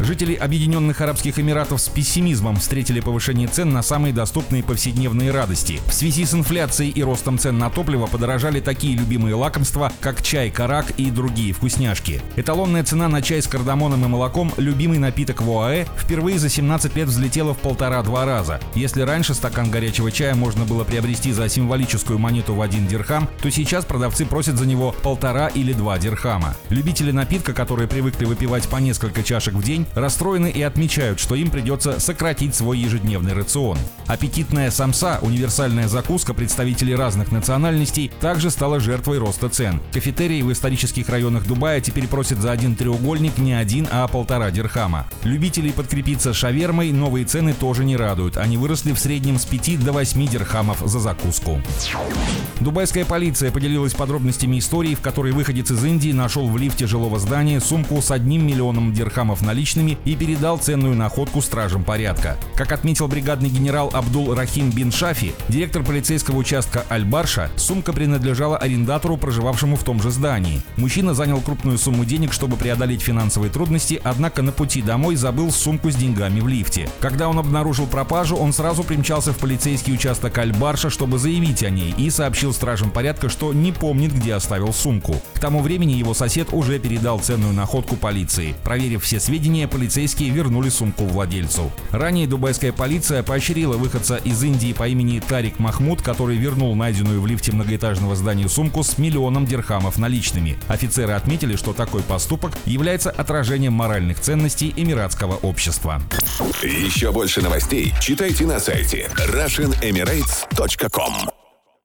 Жители Объединенных Арабских Эмиратов с пессимизмом встретили повышение цен на самые доступные повседневные радости. В связи с инфляцией и ростом цен на топливо подорожали такие любимые лакомства, как чай, карак и другие вкусняшки. Эталонная цена на чай с кардамоном и молоком, любимый напиток в ОАЭ, впервые за 17 лет взлетела в полтора-два раза. Если раньше стакан горячего чая можно было приобрести за символическую монету в один дирхам, то сейчас продавцы просят за него полтора или два дирхама. Любители напитка, которые привыкли выпивать по несколько чашек в день, расстроены и отмечают, что им придется сократить свой ежедневный рацион. Аппетитная самса, универсальная закуска представителей разных национальностей, также стала жертвой роста цен. Кафетерии в исторических районах Дубая теперь просят за один треугольник не один, а полтора дирхама. Любителей подкрепиться шавермой новые цены тоже не радуют. Они выросли в среднем с 5 до 8 дирхамов за закуску. Дубайская полиция поделилась подробностями истории, в которой выходец из Индии нашел в лифте жилого здания сумку с одним миллионом дирхамов наличными наличными и передал ценную находку стражам порядка. Как отметил бригадный генерал Абдул Рахим бин Шафи, директор полицейского участка Аль-Барша, сумка принадлежала арендатору, проживавшему в том же здании. Мужчина занял крупную сумму денег, чтобы преодолеть финансовые трудности, однако на пути домой забыл сумку с деньгами в лифте. Когда он обнаружил пропажу, он сразу примчался в полицейский участок Аль-Барша, чтобы заявить о ней, и сообщил стражам порядка, что не помнит, где оставил сумку. К тому времени его сосед уже передал ценную находку полиции. Проверив все сведения, полицейские вернули сумку владельцу. Ранее дубайская полиция поощрила выходца из Индии по имени Тарик Махмуд, который вернул найденную в лифте многоэтажного здания сумку с миллионом дирхамов наличными. Офицеры отметили, что такой поступок является отражением моральных ценностей эмиратского общества. Еще больше новостей читайте на сайте RussianEmirates.com